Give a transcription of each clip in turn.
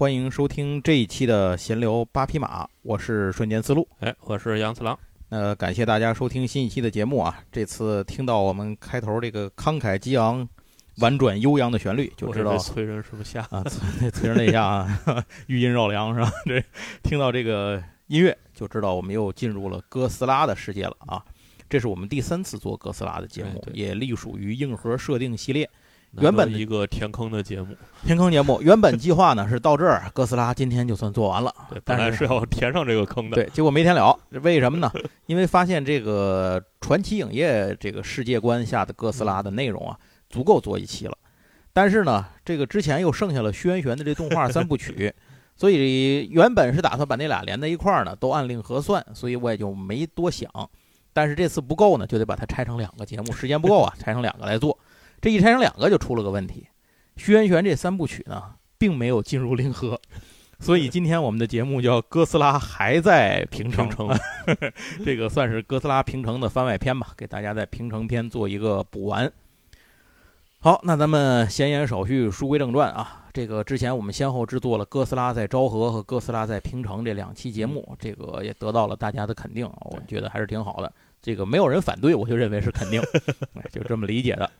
欢迎收听这一期的闲聊八匹马，我是瞬间思路。哎，我是杨次郎。呃，感谢大家收听新一期的节目啊！这次听到我们开头这个慷慨激昂、婉转悠扬的旋律，就知道催人是不下啊，催催人泪下啊，余音绕梁是吧？这听到这个音乐，就知道我们又进入了哥斯拉的世界了啊！这是我们第三次做哥斯拉的节目，也隶属于硬核设定系列。原本一个填坑的节目，填坑节目原本计划呢是到这儿，哥斯拉今天就算做完了。对，本来是要填上这个坑的。对，结果没填了，为什么呢？因为发现这个传奇影业这个世界观下的哥斯拉的内容啊，足够做一期了。但是呢，这个之前又剩下了轩辕玄的这动画三部曲，所以原本是打算把那俩连在一块儿呢，都按令核算，所以我也就没多想。但是这次不够呢，就得把它拆成两个节目，时间不够啊，拆成两个来做。这一拆成两个就出了个问题，《轩辕玄》这三部曲呢，并没有进入令和，所以今天我们的节目叫《哥斯拉还在平城》，这个算是哥斯拉平城的番外篇吧，给大家在平城篇做一个补完。好，那咱们闲言少叙，书归正传啊。这个之前我们先后制作了《哥斯拉在昭和》和《哥斯拉在平城》这两期节目，这个也得到了大家的肯定，我觉得还是挺好的。这个没有人反对，我就认为是肯定，就这么理解的。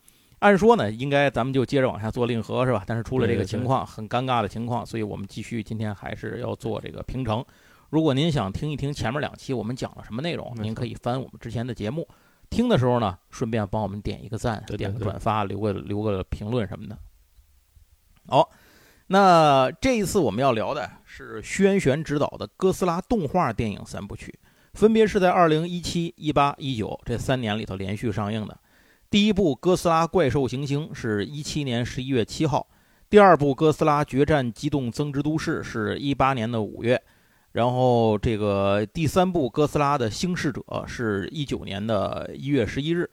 按说呢，应该咱们就接着往下做令和是吧？但是出了这个情况，很尴尬的情况，所以我们继续今天还是要做这个平城。如果您想听一听前面两期我们讲了什么内容，您可以翻我们之前的节目，听的时候呢，顺便帮我们点一个赞，点个转发，留个留个评论什么的。好，那这一次我们要聊的是轩辕执导的哥斯拉动画电影三部曲，分别是在二零一七、一八、一九这三年里头连续上映的。第一部《哥斯拉：怪兽行星》是一七年十一月七号，第二部《哥斯拉：决战机动增值都市》是一八年的五月，然后这个第三部《哥斯拉的星逝者》是一九年的一月十一日。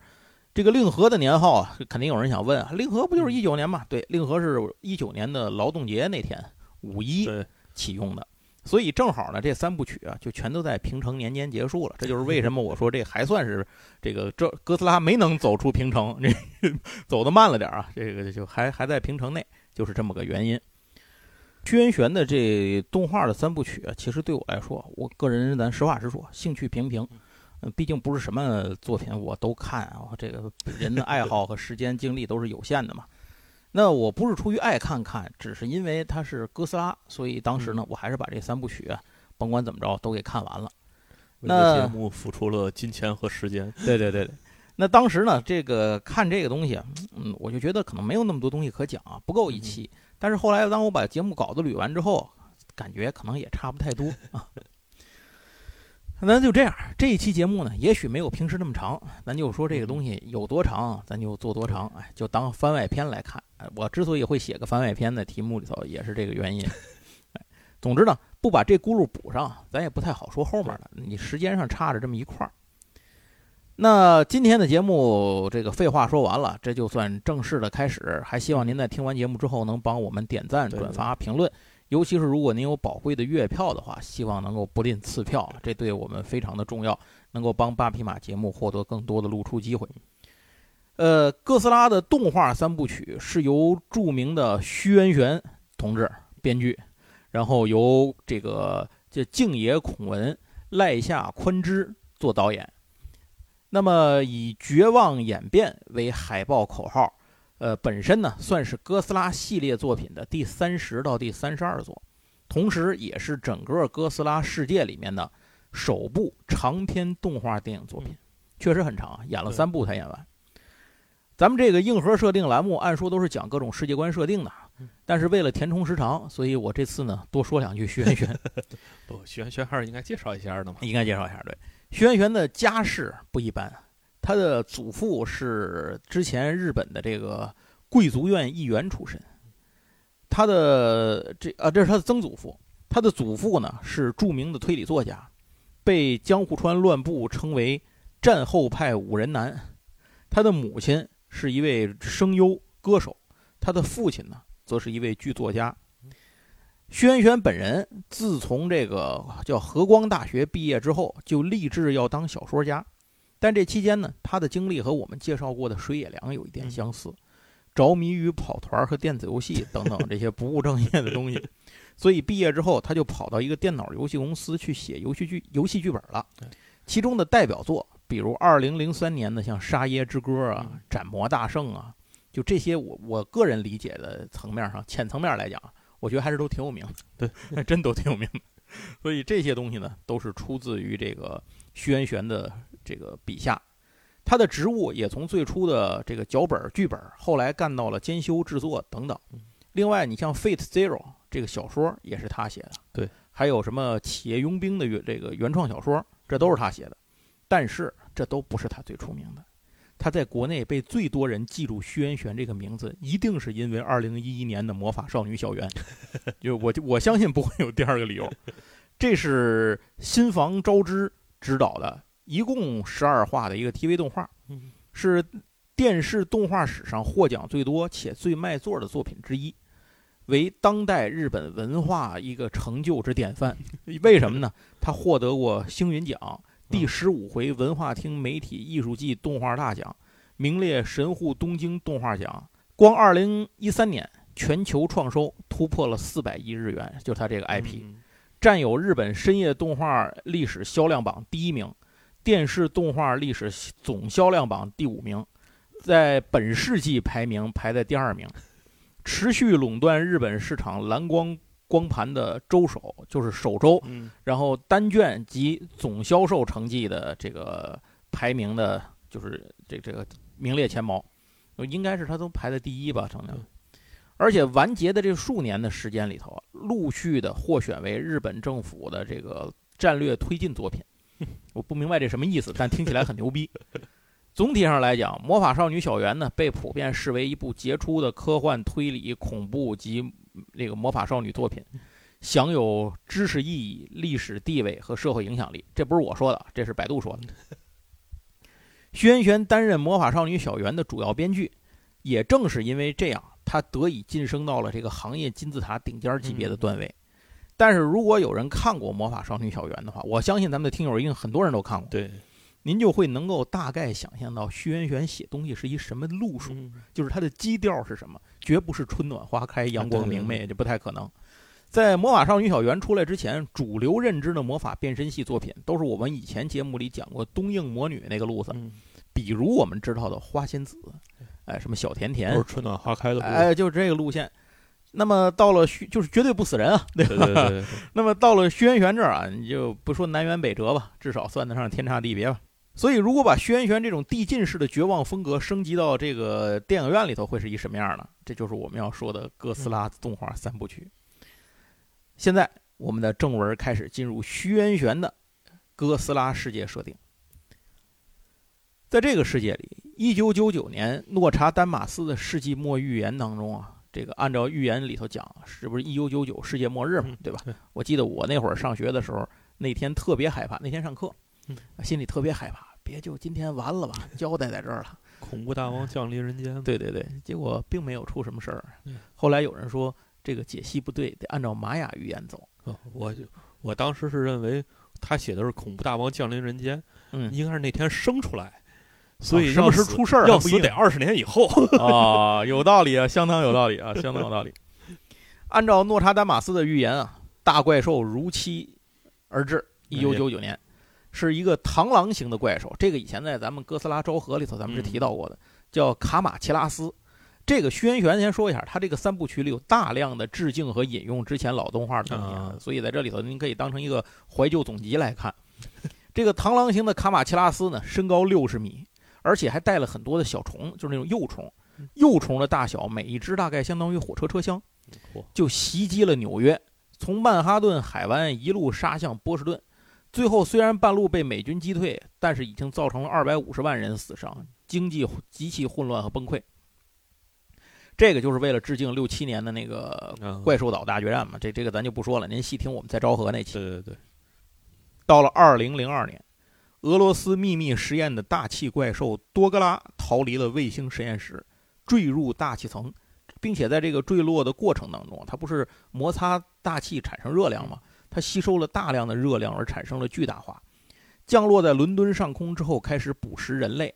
这个令和的年号啊，肯定有人想问啊，令和不就是一九年吗？对，令和是一九年的劳动节那天五一启用的。所以正好呢，这三部曲啊，就全都在平成年间结束了。这就是为什么 我说这还算是这个这哥斯拉没能走出平城，这 走的慢了点啊。这个就还还在平城内，就是这么个原因。屈原玄的这动画的三部曲啊，其实对我来说，我个人咱实话实说，兴趣平平。嗯，毕竟不是什么作品我都看啊，这个人的爱好和时间精力都是有限的嘛。那我不是出于爱看看，只是因为它是哥斯拉，所以当时呢，我还是把这三部曲，甭管怎么着都给看完了。那节目付出了金钱和时间。对对对对。那当时呢，这个看这个东西，嗯，我就觉得可能没有那么多东西可讲啊，不够一期。但是后来当我把节目稿子捋完之后，感觉可能也差不太多啊。咱就这样，这一期节目呢，也许没有平时那么长，咱就说这个东西有多长，咱就做多长，哎，就当番外篇来看。我之所以会写个番外篇的题目里头，也是这个原因。总之呢，不把这轱辘补上，咱也不太好说后面的。你时间上差着这么一块儿。那今天的节目，这个废话说完了，这就算正式的开始。还希望您在听完节目之后，能帮我们点赞、转发、评论。尤其是如果您有宝贵的月票的话，希望能够不吝赐票，这对我们非常的重要，能够帮八匹马节目获得更多的露出机会。呃，哥斯拉的动画三部曲是由著名的虚渊玄同志编剧，然后由这个这静野孔文、赖下宽之做导演。那么以“绝望演变”为海报口号。呃，本身呢算是哥斯拉系列作品的第三十到第三十二作，同时也是整个哥斯拉世界里面的首部长篇动画电影作品，确实很长啊，演了三部才演完。咱们这个硬核设定栏目，按说都是讲各种世界观设定的，但是为了填充时长，所以我这次呢多说两句徐元玄。不，徐元玄还是应该介绍一下的嘛。应该介绍一下，对，徐元玄的家世不一般。他的祖父是之前日本的这个贵族院议员出身，他的这啊这是他的曾祖父，他的祖父呢是著名的推理作家，被江户川乱步称为战后派五人男。他的母亲是一位声优歌手，他的父亲呢则是一位剧作家。轩轩本人自从这个叫和光大学毕业之后，就立志要当小说家。但这期间呢，他的经历和我们介绍过的水野良有一点相似，着迷于跑团和电子游戏等等这些不务正业的东西，所以毕业之后他就跑到一个电脑游戏公司去写游戏剧游戏剧本了。其中的代表作，比如二零零三年的像《沙耶之歌》啊，《斩魔大圣》啊，就这些，我我个人理解的层面上，浅层面来讲，我觉得还是都挺有名的。对，真都挺有名的。所以这些东西呢，都是出自于这个徐元玄的这个笔下。他的职务也从最初的这个脚本、剧本，后来干到了监修、制作等等。另外，你像《Fate Zero》这个小说也是他写的，对。还有什么《企业佣兵》的原这个原创小说，这都是他写的。但是这都不是他最出名的。他在国内被最多人记住徐元玄这个名字，一定是因为2011年的《魔法少女小圆》，就我我相信不会有第二个理由。这是新房昭之执导的。一共十二话的一个 TV 动画，是电视动画史上获奖最多且最卖座的作品之一，为当代日本文化一个成就之典范。为什么呢？他获得过星云奖、第十五回文化厅媒体艺术季动画大奖，名列神户东京动画奖。光二零一三年全球创收突破了四百亿日元，就他这个 IP，占有日本深夜动画历史销量榜第一名。电视动画历史总销量榜第五名，在本世纪排名排在第二名，持续垄断日本市场蓝光光盘的周首，就是首周，然后单卷及总销售成绩的这个排名的，就是这这个名列前茅，应该是他都排在第一吧，成绩。而且完结的这数年的时间里头，陆续的获选为日本政府的这个战略推进作品。我不明白这什么意思，但听起来很牛逼。总体上来讲，《魔法少女小圆》呢被普遍视为一部杰出的科幻推理、恐怖及那个魔法少女作品，享有知识意义、历史地位和社会影响力。这不是我说的，这是百度说的。徐元玄担任《魔法少女小圆》的主要编剧，也正是因为这样，他得以晋升到了这个行业金字塔顶尖级别的段位。但是如果有人看过《魔法少女小圆》的话，我相信咱们的听友一定很多人都看过。对，您就会能够大概想象到徐元玄写东西是一什么路数，就是他的基调是什么，绝不是春暖花开、阳光明媚，这不太可能。在《魔法少女小圆》出来之前，主流认知的魔法变身系作品都是我们以前节目里讲过东映魔女那个路子，比如我们知道的花仙子，哎，什么小甜甜，都是春暖花开的，哎，就是这个路线。那么到了虚，就是绝对不死人啊，对吧？那么到了轩辕这儿啊，你就不说南辕北辙吧，至少算得上天差地别吧。所以，如果把轩辕这种递进式的绝望风格升级到这个电影院里头，会是一什么样呢？这就是我们要说的哥斯拉动画三部曲。现在，我们的正文开始进入轩辕的哥斯拉世界设定。在这个世界里，一九九九年诺查丹马斯的世纪末预言当中啊。这个按照预言里头讲，是不是一九九九世界末日嘛？对吧？我记得我那会儿上学的时候，那天特别害怕。那天上课，心里特别害怕，别就今天完了吧？交代在这儿了，恐怖大王降临人间。对对对，结果并没有出什么事儿。后来有人说这个解析不对，得按照玛雅预言走。我就我当时是认为他写的是恐怖大王降临人间，嗯，应该是那天生出来。所以什么时出事儿要死得二十年以后 啊，有道理啊，相当有道理啊，相当有道理。按照诺查丹马斯的预言啊，大怪兽如期而至，一九九九年，是一个螳螂型的怪兽。这个以前在咱们哥斯拉昭和里头咱们是提到过的，叫卡马奇拉斯。这个轩辕先说一下，他这个三部曲里有大量的致敬和引用之前老动画的东西，所以在这里头您可以当成一个怀旧总集来看。这个螳螂型的卡马奇拉斯呢，身高六十米。而且还带了很多的小虫，就是那种幼虫，幼虫的大小每一只大概相当于火车车厢，就袭击了纽约，从曼哈顿海湾一路杀向波士顿，最后虽然半路被美军击退，但是已经造成了二百五十万人死伤，经济极其混乱和崩溃。这个就是为了致敬六七年的那个怪兽岛大决战嘛，这这个咱就不说了，您细听我们在昭和那期。对对对，到了二零零二年。俄罗斯秘密实验的大气怪兽多格拉逃离了卫星实验室，坠入大气层，并且在这个坠落的过程当中，它不是摩擦大气产生热量吗？它吸收了大量的热量而产生了巨大化，降落在伦敦上空之后开始捕食人类，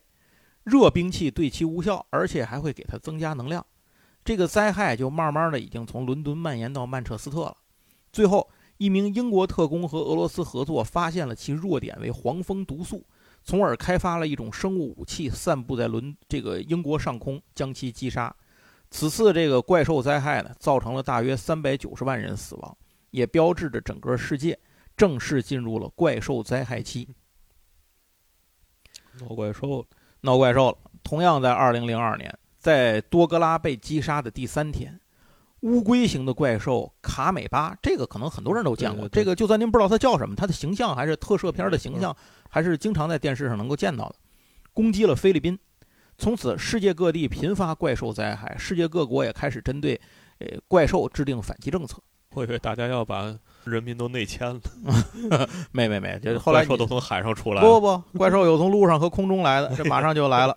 热兵器对其无效，而且还会给它增加能量。这个灾害就慢慢的已经从伦敦蔓延到曼彻斯特了。最后，一名英国特工和俄罗斯合作，发现了其弱点为黄蜂毒素，从而开发了一种生物武器，散布在伦这个英国上空，将其击杀。此次这个怪兽灾害呢，造成了大约三百九十万人死亡，也标志着整个世界正式进入了怪兽灾害期。闹怪兽，闹怪兽了。同样在二零零二年，在多格拉被击杀的第三天，乌龟型的怪兽卡美巴，这个可能很多人都见过。对对对这个就算您不知道它叫什么，它的形象还是特摄片的形象，还是经常在电视上能够见到的。攻击了菲律宾，从此世界各地频发怪兽灾害，世界各国也开始针对呃怪兽制定反击政策。我以为大家要把人民都内迁了，没 没没，就后来怪兽都从海上出来不了。不不，怪兽有从陆上和空中来的，这马上就来了。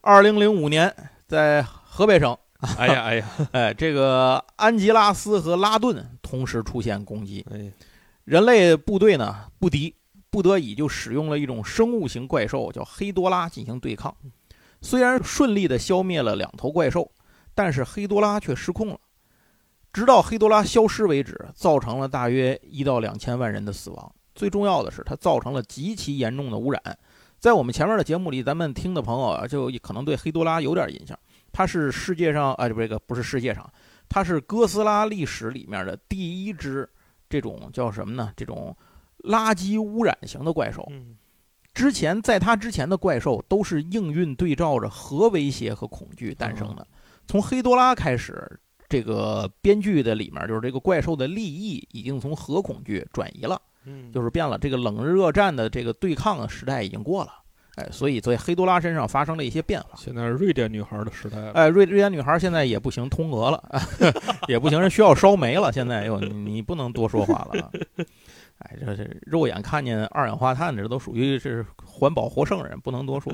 二零零五年，在河北省，哎呀哎呀，哎，这个安吉拉斯和拉顿同时出现攻击，哎，人类部队呢不敌，不得已就使用了一种生物型怪兽，叫黑多拉进行对抗。虽然顺利的消灭了两头怪兽，但是黑多拉却失控了。直到黑多拉消失为止，造成了大约一到两千万人的死亡。最重要的是，它造成了极其严重的污染。在我们前面的节目里，咱们听的朋友啊，就可能对黑多拉有点印象。它是世界上啊，不，这个不是世界上，它是哥斯拉历史里面的第一只这种叫什么呢？这种垃圾污染型的怪兽。嗯，之前在它之前的怪兽都是应运对照着核威胁和恐惧诞生的。从黑多拉开始，这个编剧的里面就是这个怪兽的利益已经从核恐惧转移了。嗯，就是变了。这个冷日热战的这个对抗时代已经过了，哎，所以在黑多拉身上发生了一些变化。现在是瑞典女孩的时代了。哎，瑞瑞典女孩现在也不行，通俄了，也不行，人需要烧煤了。现在又你你不能多说话了啊。哎，这这肉眼看见二氧化碳，这都属于是环保活圣人，不能多说。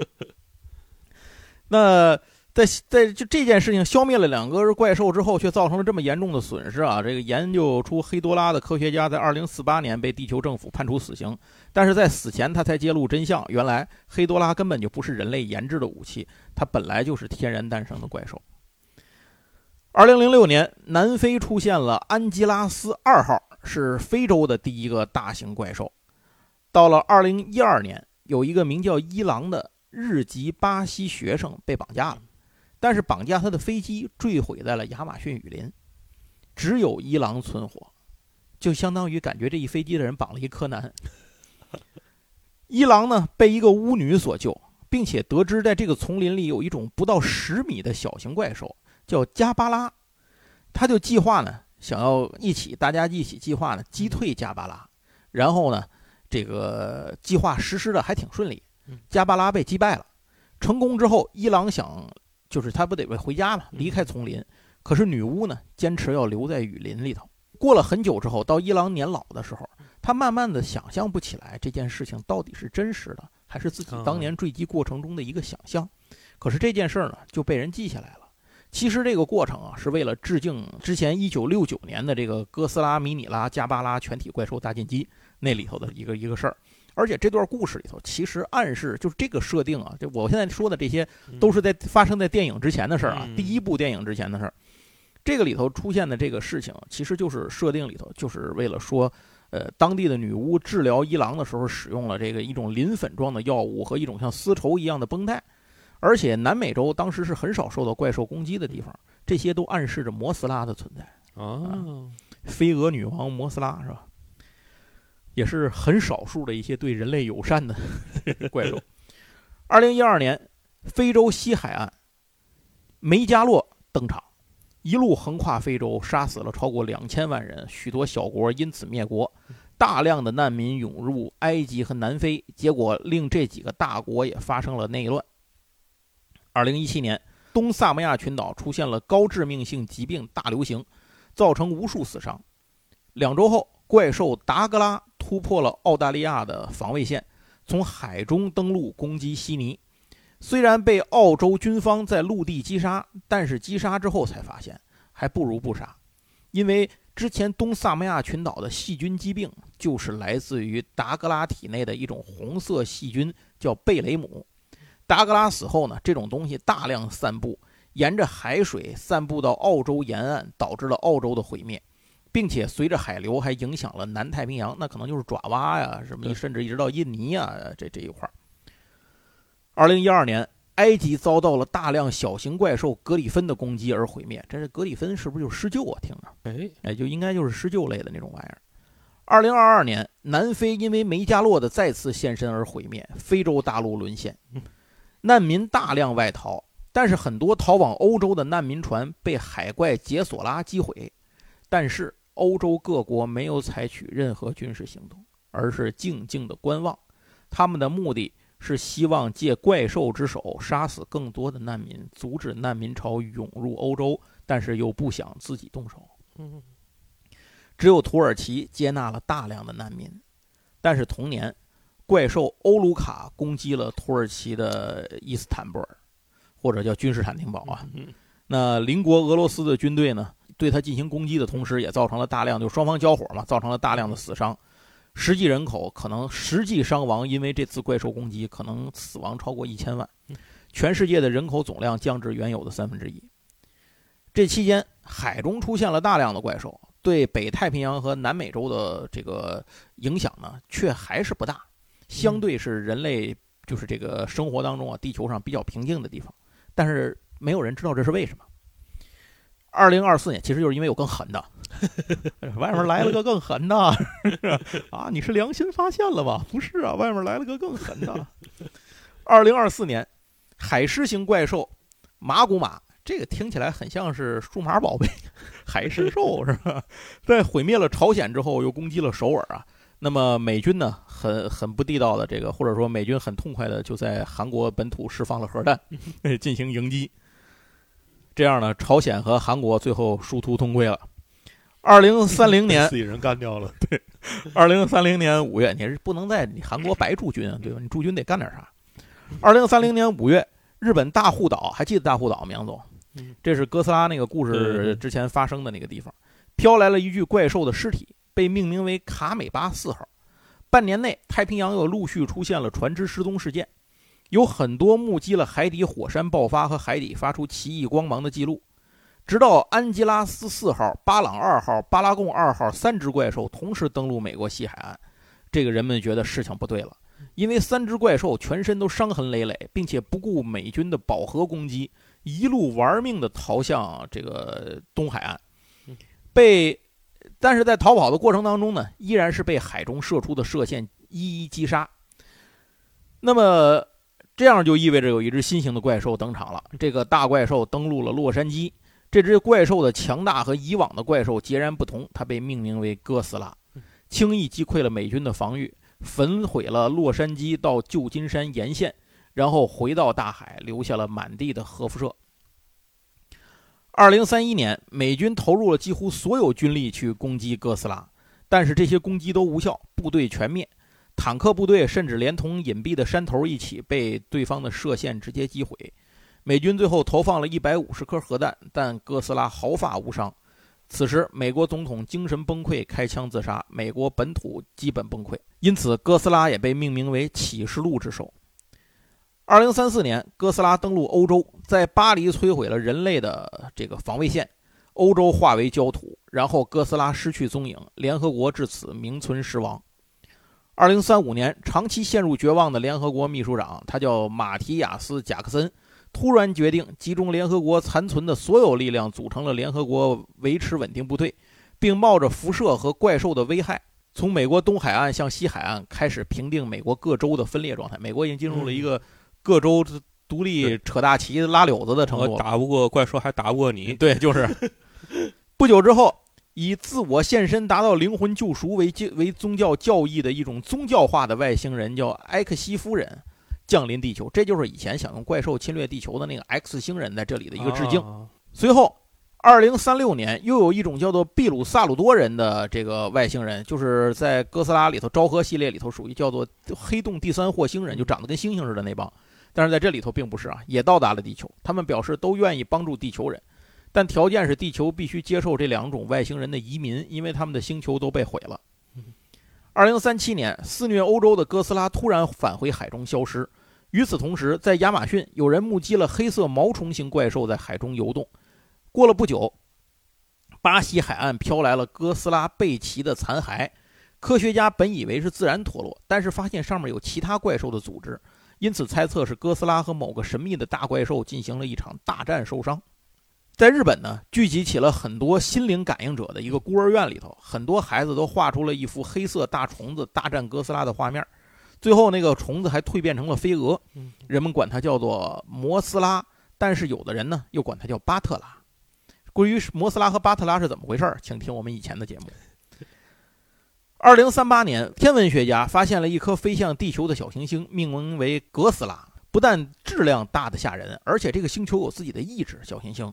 那在在就这件事情消灭了两个怪兽之后，却造成了这么严重的损失啊！这个研究出黑多拉的科学家在二零四八年被地球政府判处死刑，但是在死前他才揭露真相，原来黑多拉根本就不是人类研制的武器，它本来就是天然诞生的怪兽。二零零六年，南非出现了安吉拉斯二号，是非洲的第一个大型怪兽。到了二零一二年，有一个名叫伊朗的日籍巴西学生被绑架了，但是绑架他的飞机坠毁在了亚马逊雨林，只有伊朗存活，就相当于感觉这一飞机的人绑了一柯南。伊朗呢被一个巫女所救，并且得知在这个丛林里有一种不到十米的小型怪兽，叫加巴拉，他就计划呢想要一起大家一起计划呢击退加巴拉，然后呢这个计划实施的还挺顺利。嗯，加巴拉被击败了，成功之后，伊朗想就是他不得回家嘛，离开丛林，可是女巫呢坚持要留在雨林里头。过了很久之后，到伊朗年老的时候，他慢慢的想象不起来这件事情到底是真实的，还是自己当年坠机过程中的一个想象。可是这件事儿呢就被人记下来了。其实这个过程啊，是为了致敬之前一九六九年的这个哥斯拉、迷你拉、加巴拉全体怪兽大进击那里头的一个一个事儿。而且这段故事里头，其实暗示就是这个设定啊，就我现在说的这些都是在发生在电影之前的事儿啊，嗯第一部电影之前的事儿。这个里头出现的这个事情，其实就是设定里头就是为了说，呃，当地的女巫治疗伊朗的时候使用了这个一种磷粉状的药物和一种像丝绸一样的绷带，而且南美洲当时是很少受到怪兽攻击的地方，这些都暗示着摩斯拉的存在。啊，飞蛾女王摩斯拉是吧？也是很少数的一些对人类友善的 怪兽。二零一二年，非洲西海岸，梅加洛登场，一路横跨非洲，杀死了超过两千万人，许多小国因此灭国，大量的难民涌入埃及和南非，结果令这几个大国也发生了内乱。二零一七年，东萨摩亚群岛出现了高致命性疾病大流行。造成无数死伤。两周后，怪兽达格拉突破了澳大利亚的防卫线，从海中登陆攻击悉尼。虽然被澳洲军方在陆地击杀，但是击杀之后才发现还不如不杀，因为之前东萨摩亚群岛的细菌疾病就是来自于达格拉体内的一种红色细菌，叫贝雷姆。达格拉死后呢，这种东西大量散布。沿着海水散布到澳洲沿岸，导致了澳洲的毁灭，并且随着海流还影响了南太平洋，那可能就是爪哇呀，什么对甚至一直到印尼呀，这这一块儿。二零一二年，埃及遭到了大量小型怪兽格里芬的攻击而毁灭。这是格里芬是不是就是狮鹫啊？听着，哎，哎，就应该就是狮鹫类的那种玩意儿。二零二二年，南非因为梅加洛的再次现身而毁灭，非洲大陆沦陷嗯，难民大量外逃，但是很多逃往欧洲的难民船被海怪杰索拉击毁，但是欧洲各国没有采取任何军事行动，而是静静的观望，他们的目的是希望借怪兽之手杀死更多的难民，阻止难民潮涌入欧洲，但是又不想自己动手。嗯，只有土耳其接纳了大量的难民，但是同年，怪兽欧卢卡攻击了土耳其的伊斯坦布尔，或者叫君士坦丁堡啊。嗯那邻国俄罗斯的军队呢，对他进行攻击的同时，也造成了大量就双方交火嘛，造成了大量的死伤。实际人口可能实际伤亡，因为这次怪兽攻击，可能死亡超过一千万，全世界的人口总量降至原有的三分之一。这期间，海中出现了大量的怪兽，对北太平洋和南美洲的这个影响呢，却还是不大，相对是人类就是这个生活当中啊，地球上比较平静的地方，但是没有人知道这是为什么。二零二四年，其实就是因为有更狠的，外面来了个更狠的 啊！你是良心发现了吧？不是啊，外面来了个更狠的。二零二四年，海狮型怪兽马古马，这个听起来很像是数码宝贝 海狮兽是吧？在毁灭了朝鲜之后，又攻击了首尔啊。那么美军呢，很很不地道的这个，或者说美军很痛快的就在韩国本土释放了核弹，进行迎击。这样呢，朝鲜和韩国最后殊途同归了。二零三零年，自己人干掉了，对二零三零年五月，你是不能在你韩国白驻军啊，对吧？你驻军得干点啥。二零三零年五月，日本大护岛，还记得大护岛吗？杨总嗯，这是哥斯拉那个故事之前发生的那个地方，飘来了一具怪兽的尸体，被命名为卡美巴四号。半年内，太平洋又陆续出现了船只失踪事件，有很多目击了海底火山爆发和海底发出奇异光芒的记录。直到安吉拉斯四号、巴朗二号、巴拉贡二号三只怪兽同时登陆美国西海岸，这个人们觉得事情不对了，因为三只怪兽全身都伤痕累累，并且不顾美军的饱和攻击，一路玩命地逃向这个东海岸，被，但是在逃跑的过程当中呢，依然是被海中射出的射线一一击杀。那么这样就意味着有一只新型的怪兽登场了，这个大怪兽登陆了洛杉矶。这只怪兽的强大和以往的怪兽截然不同，它被命名为哥斯拉，轻易击溃了美军的防御，焚毁了洛杉矶到旧金山沿线，然后回到大海，留下了满地的核辐射。二零三一年，美军投入了几乎所有军力去攻击哥斯拉，但是这些攻击都无效，部队全灭，坦克部队甚至连同隐蔽的山头一起被对方的射线直接击毁。美军最后投放了一百五十颗核弹，但哥斯拉毫发无伤。此时，美国总统精神崩溃，开枪自杀，美国本土基本崩溃，因此哥斯拉也被命名为启示录之手。二零三四年，哥斯拉登陆欧洲，在巴黎摧毁了人类的这个防卫线，欧洲化为焦土，然后哥斯拉失去踪影，联合国至此名存实亡。二零三五年，长期陷入绝望的联合国秘书长，他叫马提亚斯·贾克森。突然决定集中联合国残存的所有力量，组成了联合国维持稳定部队，并冒着辐射和怪兽的危害，从美国东海岸向西海岸开始平定美国各州的分裂状态。美国已经进入了一个各州独立扯大旗拉柳子的程度。打不过怪兽，还打不过你。对，就是。不久之后，以自我献身达到灵魂救赎为为宗教教义的一种宗教化的外星人，叫埃克西夫人。降临地球，这就是以前想用怪兽侵略地球的那个 X 星人在这里的一个致敬。啊随后，二零三六年又有一种叫做秘鲁萨鲁多人的这个外星人，就是在哥斯拉里头昭和系列里头属于叫做黑洞第三火星人，就长得跟猩猩似的那帮。但是在这里头并不是啊，也到达了地球。他们表示都愿意帮助地球人，但条件是地球必须接受这两种外星人的移民，因为他们的星球都被毁了。二零三七年，肆虐欧洲的哥斯拉突然返回海中消失。与此同时，在亚马逊，有人目击了黑色毛虫型怪兽在海中游动。过了不久，巴西海岸飘来了哥斯拉背鳍的残骸。科学家本以为是自然脱落，但是发现上面有其他怪兽的组织，因此猜测是哥斯拉和某个神秘的大怪兽进行了一场大战受伤。在日本呢，聚集起了很多心灵感应者的一个孤儿院里头，很多孩子都画出了一幅黑色大虫子大战哥斯拉的画面。最后那个虫子还蜕变成了飞蛾，人们管它叫做摩斯拉，但是有的人呢又管它叫巴特拉。关于摩斯拉和巴特拉是怎么回事请听我们以前的节目。二零三八年，天文学家发现了一颗飞向地球的小行星，命名为哥斯拉。不但质量大的吓人，而且这个星球有自己的意志。小行星。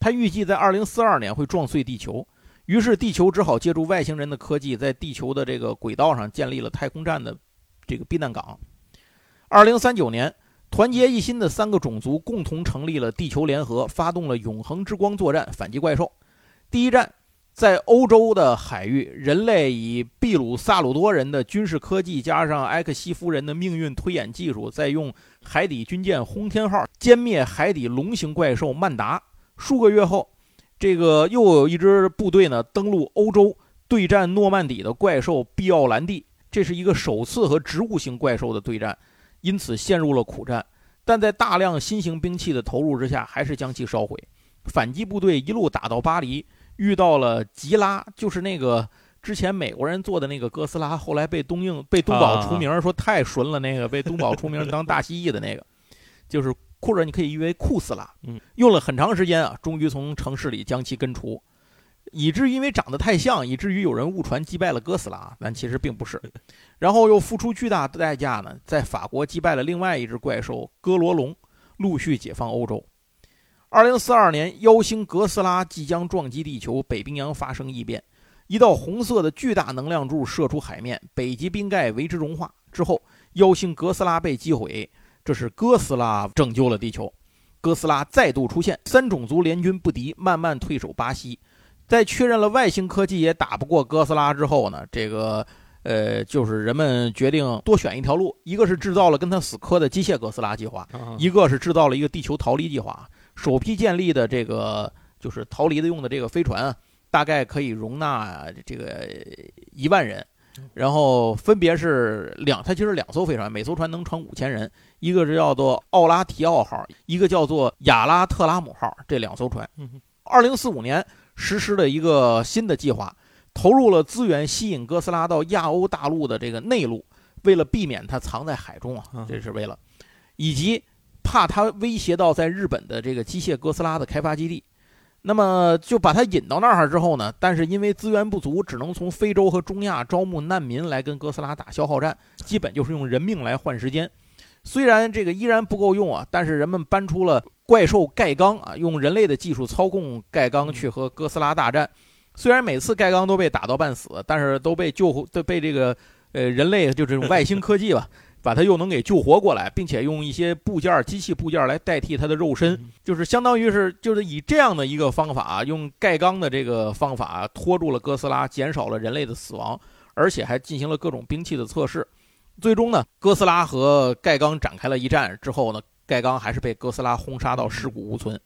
他预计在二零四二年会撞碎地球，于是地球只好借助外星人的科技，在地球的这个轨道上建立了太空站的这个避难港。二零三九年，团结一心的三个种族共同成立了地球联合，发动了永恒之光作战，反击怪兽。第一战在欧洲的海域，人类以秘鲁萨鲁多人的军事科技加上埃克西夫人的命运推演技术，再用海底军舰轰天号歼灭海底龙形怪兽曼达。数个月后，这个又有一支部队呢登陆欧洲，对战诺曼底的怪兽毕奥兰蒂。这是一个首次和植物型怪兽的对战，因此陷入了苦战。但在大量新型兵器的投入之下，还是将其烧毁。反击部队一路打到巴黎，遇到了吉拉，就是那个之前美国人做的那个哥斯拉，后来被东映、被东宝出名，说太纯了，那个被东宝出名当大蜥蜴的那个，就是。或者你可以译为酷斯拉，嗯，用了很长时间啊，终于从城市里将其根除，以至于因为长得太像，以至于有人误传击败了哥斯拉，但其实并不是。然后又付出巨大的代价呢，在法国击败了另外一只怪兽哥罗龙，陆续解放欧洲。二零四二年，妖星哥斯拉即将撞击地球，北冰洋发生异变，一道红色的巨大能量柱射出海面，北极冰盖为之融化之后，妖星哥斯拉被击毁。这是哥斯拉拯救了地球，哥斯拉再度出现，三种族联军不敌，慢慢退守巴西。在确认了外星科技也打不过哥斯拉之后呢，这个呃，就是人们决定多选一条路，一个是制造了跟他死磕的机械哥斯拉计划，一个是制造了一个地球逃离计划。首批建立的这个就是逃离的用的这个飞船，大概可以容纳这个一万人。然后分别是两，它其实两艘飞船，每艘船能乘五千人。一个是叫做奥拉提奥号，一个叫做亚拉特拉姆号，这两艘船。二零四五年实施了一个新的计划，投入了资源，吸引哥斯拉到亚欧大陆的这个内陆，为了避免它藏在海中啊，这是为了，以及怕它威胁到在日本的这个机械哥斯拉的开发基地。那么就把他引到那儿之后呢？但是因为资源不足，只能从非洲和中亚招募难民来跟哥斯拉打消耗战，基本就是用人命来换时间。虽然这个依然不够用啊，但是人们搬出了怪兽盖刚啊，用人类的技术操控盖刚去和哥斯拉大战。虽然每次盖刚都被打到半死，但是都被救都被这个呃人类就这种外星科技吧。把它又能给救活过来，并且用一些部件、机器部件来代替它的肉身，就是相当于是就是以这样的一个方法，用盖钢的这个方法拖住了哥斯拉，减少了人类的死亡，而且还进行了各种兵器的测试。最终呢，哥斯拉和盖钢展开了一战之后呢，盖钢还是被哥斯拉轰杀到尸骨无存，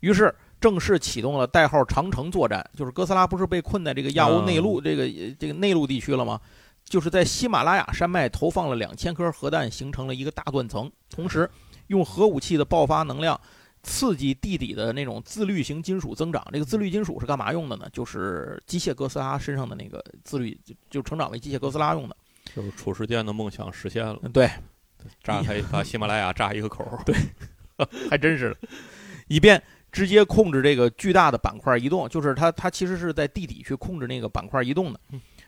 于是正式启动了代号长城作战。就是哥斯拉不是被困在这个亚欧内陆这个这个内陆地区了吗？就是在喜马拉雅山脉投放了两千颗核弹，形成了一个大断层，同时用核武器的爆发能量刺激地底的那种自律型金属增长。这个自律金属是干嘛用的呢？就是机械哥斯拉身上的那个自律，就成长为机械哥斯拉用的。就是褚时健的梦想实现了。对，炸开把喜马拉雅炸一个口。对，还真是，以便直接控制这个巨大的板块移动。就是它，它其实是在地底去控制那个板块移动的。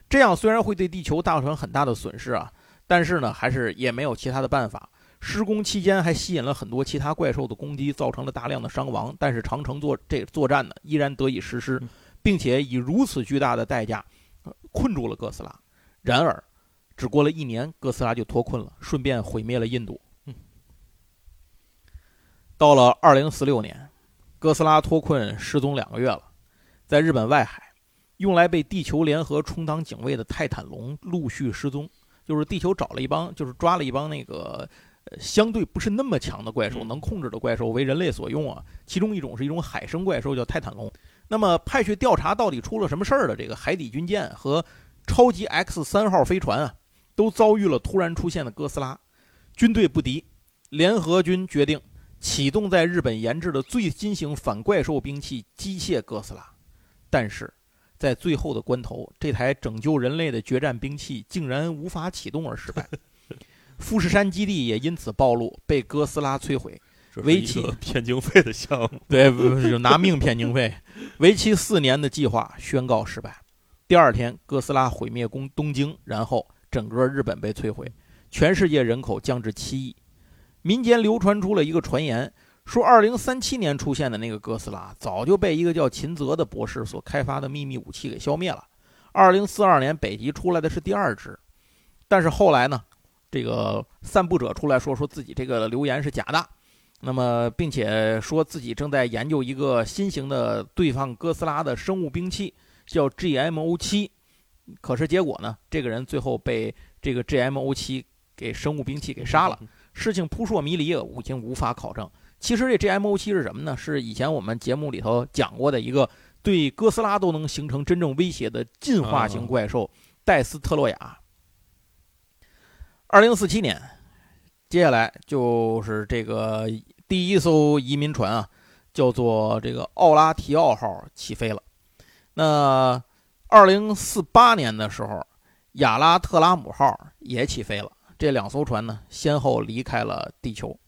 这样虽然会对地球造成很大的损失啊，但是呢，还是也没有其他的办法。施工期间还吸引了很多其他怪兽的攻击，造成了大量的伤亡。但是长城作这作战呢，依然得以实施，并且以如此巨大的代价困住了哥斯拉。然而，只过了一年，哥斯拉就脱困了，顺便毁灭了印度。到了二零四六年，哥斯拉脱困失踪两个月了，在日本外海。用来被地球联合充当警卫的泰坦龙陆续失踪，就是地球找了一帮，就是抓了一帮那个，呃相对不是那么强的怪兽，嗯能控制的怪兽为人类所用啊。其中一种是一种海生怪兽，叫泰坦龙。那么派去调查到底出了什么事儿的这个海底军舰和超级 X 三号飞船啊，都遭遇了突然出现的哥斯拉，军队不敌，联合军决定启动在日本研制的最新型反怪兽兵器机械哥斯拉，但是在最后的关头，这台拯救人类的决战兵器竟然无法启动而失败，富士山基地也因此暴露，被哥斯拉摧毁。为期 骗经费的项目，对，就拿命骗经费，为期四年的计划宣告失败。第二天，哥斯拉毁灭东东京，然后整个日本被摧毁，全世界人口降至七亿。民间流传出了一个传言，说2037年出现的那个哥斯拉早就被一个叫秦泽的博士所开发的秘密武器给消灭了。2042年北极出来的是第二只，但是后来呢，这个散布者出来说说自己这个流言是假的。那么，并且说自己正在研究一个新型的对抗哥斯拉的生物兵器，叫 GMO 七。可是结果呢，这个人最后被这个 GMO 七给生物兵器给杀了。事情扑朔迷离，已经无法考证。其实这 GMO 七是什么呢？是以前我们节目里头讲过的一个对哥斯拉都能形成真正威胁的进化型怪兽——戴斯特洛亚。二零四七年，接下来就是这个第一艘移民船啊，叫做这个奥拉提奥号起飞了。那二零四八年的时候，亚拉特拉姆号也起飞了。这两艘船呢，先后离开了地球。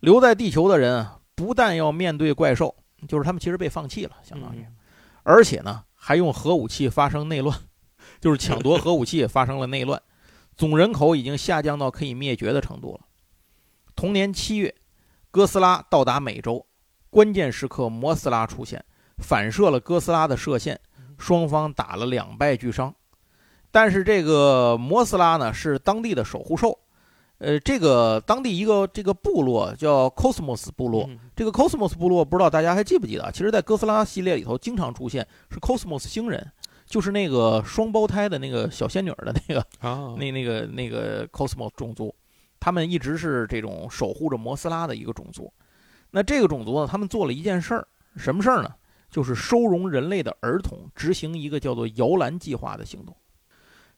留在地球的人啊，不但要面对怪兽，就是他们其实被放弃了，相当于，嗯而且呢，还用核武器发生内乱，就是抢夺核武器也发生了内乱，总人口已经下降到可以灭绝的程度了。同年七月，哥斯拉到达美洲，关键时刻摩斯拉出现，反射了哥斯拉的射线，双方打了两败俱伤。但是这个摩斯拉呢是当地的守护兽，呃，这个当地一个这个部落叫 Cosmos 部落，嗯这个 Cosmos 部落不知道大家还记不记得啊？其实，在哥斯拉系列里头经常出现是 Cosmos 星人，就是那个双胞胎的那个小仙女的那个啊，那那个那个 Cosmos 种族，他们一直是这种守护着摩斯拉的一个种族。那这个种族呢，他们做了一件事儿，什么事儿呢？就是收容人类的儿童，执行一个叫做摇篮计划的行动。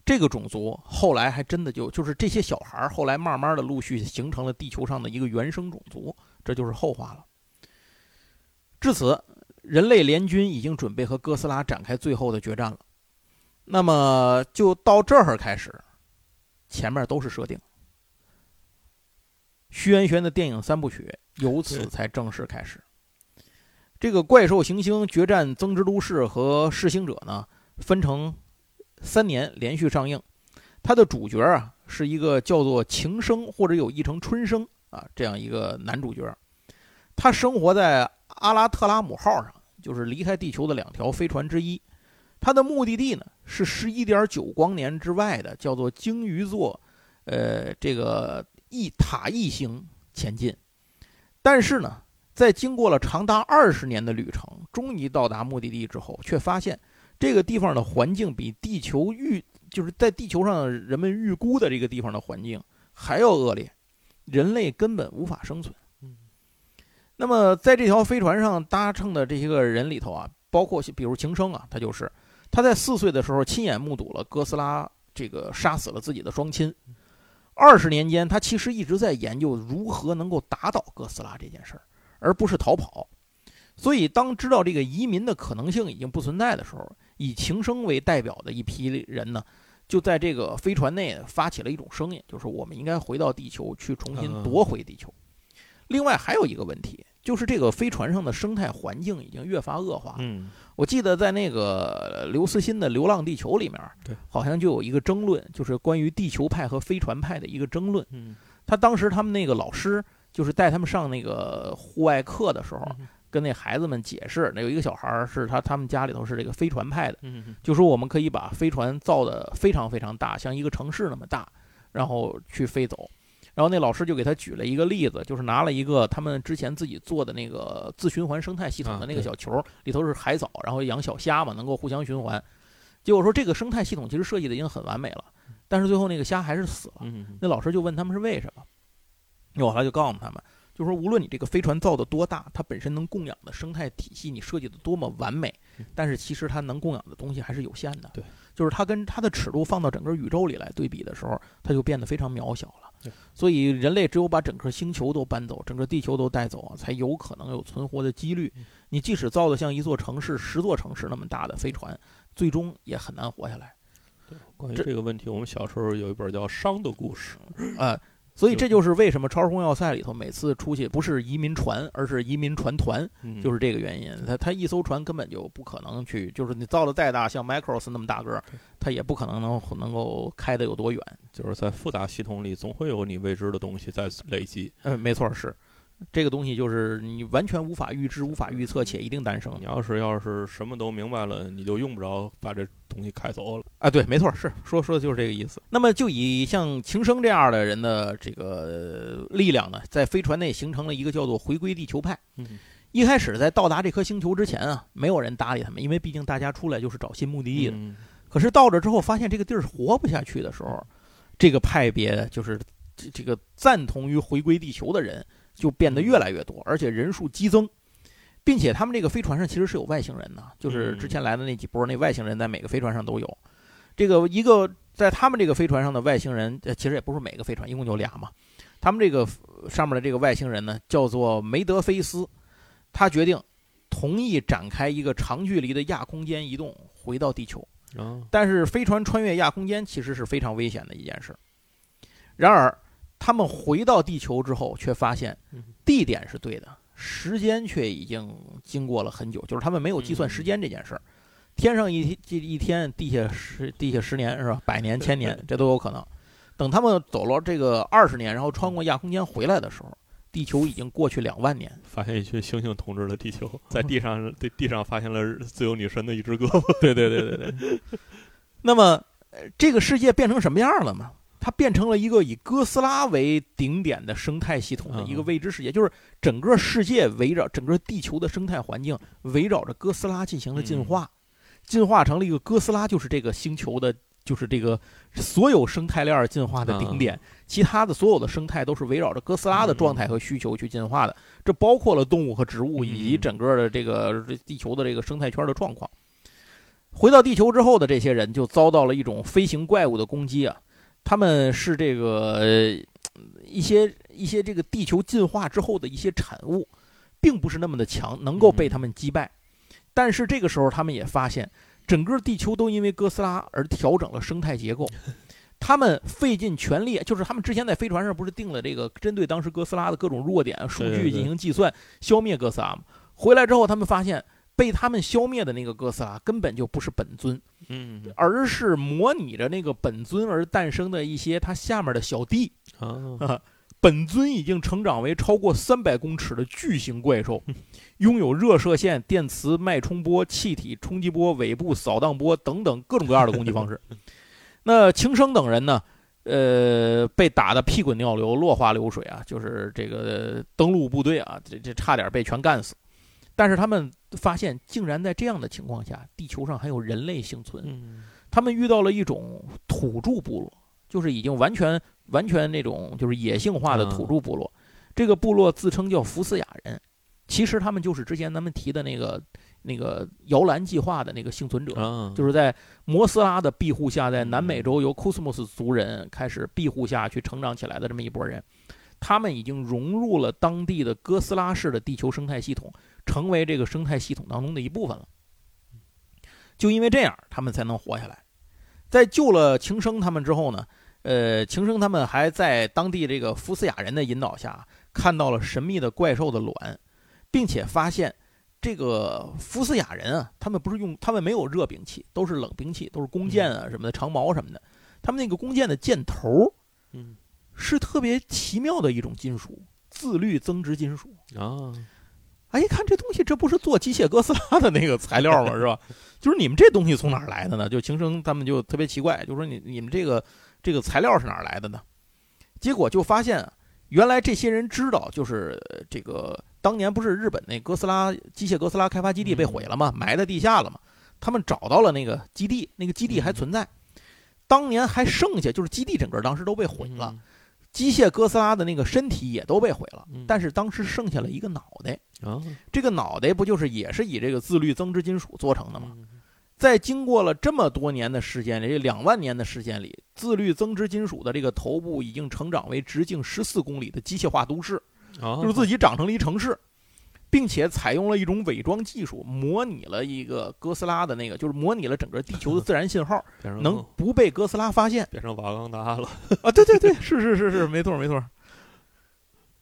这个种族后来还真的就就是这些小孩儿，后来慢慢的陆续形成了地球上的一个原生种族，这就是后话了。至此，人类联军已经准备和哥斯拉展开最后的决战了。那么就到这儿开始，前面都是设定。徐元玄的电影三部曲由此才正式开始。这个怪兽行星决战增值都市和噬星者呢，分成三年连续上映。它的主角啊是一个叫做晴生或者有译成春生啊这样一个男主角。他生活在阿拉特拉姆号上，就是离开地球的两条飞船之一。他的目的地呢是十一点九光年之外的叫做鲸鱼座，呃，这个一塔一星前进。但是呢，在经过了长达二十年的旅程，终于到达目的地之后，却发现这个地方的环境比地球预就是在地球上人们预估的这个地方的环境还要恶劣，人类根本无法生存。嗯那么在这条飞船上搭乘的这些个人里头啊，包括比如晴生啊，他就是他在四岁的时候亲眼目睹了哥斯拉这个杀死了自己的双亲。二十年间，他其实一直在研究如何能够打倒哥斯拉这件事儿，而不是逃跑。所以，当知道这个移民的可能性已经不存在的时候，以情生为代表的一批人呢，就在这个飞船内发起了一种声音，就是我们应该回到地球去重新夺回地球。另外还有一个问题，就是这个飞船上的生态环境已经越发恶化。嗯，我记得在那个刘慈欣的《流浪地球》里面，对，好像就有一个争论，就是关于地球派和飞船派的一个争论。嗯，他当时他们那个老师就是带他们上那个户外课的时候，嗯跟那孩子们解释，那有一个小孩儿是他他们家里头是这个飞船派的，嗯，就说我们可以把飞船造的非常非常大，像一个城市那么大，然后去飞走。然后那老师就给他举了一个例子，就是拿了一个他们之前自己做的那个自循环生态系统的那个小球，里头是海藻，然后养小虾嘛，能够互相循环。结果说这个生态系统其实设计的已经很完美了，但是最后那个虾还是死了。嗯，那老师就问他们是为什么，我后来就告诉他们，就是说无论你这个飞船造的多大，它本身能供养的生态体系你设计的多么完美嗯，但是其实它能供养的东西还是有限的。对，就是它跟它的尺度放到整个宇宙里来对比的时候，它就变得非常渺小了对。所以人类只有把整个星球都搬走，整个地球都带走，才有可能有存活的几率嗯。你即使造的像一座城市、十座城市那么大的飞船，最终也很难活下来。关于这这个问题，我们小时候有一本叫《商的故事》，呃，所以这就是为什么《超时空要塞》里头每次出去不是移民船，而是移民船团，嗯就是这个原因。它它一艘船根本就不可能去，就是你造的再大，像 Macross 那么大个儿，它也不可能能能够开的有多远。就是在复杂系统里，总会有你未知的东西在累积。嗯，没错，是这个东西，就是你完全无法预知、无法预测，且一定诞生你。要是要是什么都明白了，你就用不着把这东西开走了。啊，对，没错，是说说的就是这个意思。那么，就以像情生这样的人的这个力量呢，在飞船内形成了一个叫做“回归地球派”。嗯一开始在到达这颗星球之前啊，没有人搭理他们，因为毕竟大家出来就是找新目的地的。嗯可是到这之后，发现这个地儿活不下去的时候，这个派别就是这这个赞同于回归地球的人就变得越来越多，而且人数激增，并且他们这个飞船上其实是有外星人的，就是之前来的那几波那外星人在每个飞船上都有。这个一个在他们这个飞船上的外星人，呃，其实也不是每个飞船，一共就俩嘛。他们这个呃上面的这个外星人呢，叫做梅德菲斯，他决定同意展开一个长距离的亚空间移动，回到地球。啊，但是飞船穿越亚空间其实是非常危险的一件事。然而，他们回到地球之后，却发现嗯地点是对的，时间却已经经过了很久，就是他们没有计算时间这件事儿。天上一一一天，地下十地下十年是吧？百年、千年，这都有可能。等他们走了这个二十年，然后穿过亚空间回来的时候，地球已经过去两万年。发现一群猩猩统治了地球，在地上对地上发现了自由女神的一只胳膊。对对对对对。那么，呃这个世界变成什么样了呢？它变成了一个以哥斯拉为顶点的生态系统的一个嗯未知世界，就是整个世界围绕整个地球的生态环境围绕着哥斯拉进行了进化，进化成了一个哥斯拉就是这个星球的，就是这个所有生态链进化的顶点，其他的所有的生态都是围绕着哥斯拉的状态和需求去进化的，这包括了动物和植物以及嗯。整个的这个地球的这个生态圈的状况。回到地球之后的这些人就遭到了一种飞行怪物的攻击啊，他们是这个呃一些一些这个地球进化之后的一些产物，并不是那么的强，能够被他们击败。但是这个时候，他们也发现，整个地球都因为哥斯拉而调整了生态结构。他们费尽全力，就是他们之前在飞船上不是定了这个针对当时哥斯拉的各种弱点数据进行计算，消灭哥斯拉吗？回来之后，他们发现被他们消灭的那个哥斯拉根本就不是本尊，嗯而是模拟着那个本尊而诞生的一些他下面的小弟。啊，本尊已经成长为超过三百公尺的巨型怪兽，拥有热射线、电磁脉冲波、气体冲击波、尾部扫荡波等等各种各样的攻击方式。那轻生等人呢？呃，被打得屁滚尿流、落花流水啊，就是这个登陆部队啊，这这差点被全干死。但是他们发现，竟然在这样的情况下，地球上还有人类幸存。嗯他们遇到了一种土著部落，就是已经完全完全那种就是野性化的土著部落。这个部落自称叫福斯雅人，其实他们就是之前咱们提的那个那个摇篮计划的那个幸存者，啊，就是在摩斯拉的庇护下，在南美洲由 Cosmos 族人开始庇护下去成长起来的这么一拨人。他们已经融入了当地的哥斯拉式的地球生态系统，成为这个生态系统当中的一部分了。就因为这样，他们才能活下来。在救了情生他们之后呢，呃，情生他们还在当地这个福斯雅人的引导下，看到了神秘的怪兽的卵，并且发现这个福斯雅人啊，他们不是用，他们没有热兵器，都是冷兵器，都是弓箭啊什么的，长矛什么的。他们那个弓箭的箭头嗯是特别奇妙的一种金属，自律增值金属。啊，哎，一看这东西，这不是做机械哥斯拉的那个材料吗？是吧？就是你们这东西从哪儿来的呢？就情生他们就特别奇怪，就说你你们这个这个材料是哪儿来的呢？结果就发现啊，原来这些人知道，就是呃这个当年不是日本那哥斯拉机械哥斯拉开发基地被毁了吗？埋在地下了吗？他们找到了那个基地，那个基地还存在，当年还剩下就是基地整个当时都被毁了。嗯机械哥斯拉的那个身体也都被毁了，嗯但是当时剩下了一个脑袋。啊，这个脑袋不就是也是以这个自律增值金属做成的吗？嗯在经过了这么多年的时间里，这两万年的时间里，自律增值金属的这个头部已经成长为直径十四公里的机械化都市，啊，就是自己长成了一城市，并且采用了一种伪装技术，模拟了一个哥斯拉的那个，就是模拟了整个地球的自然信号，能不被哥斯拉发现变成瓦岗达了，啊？对对对，是是是是，没错没错。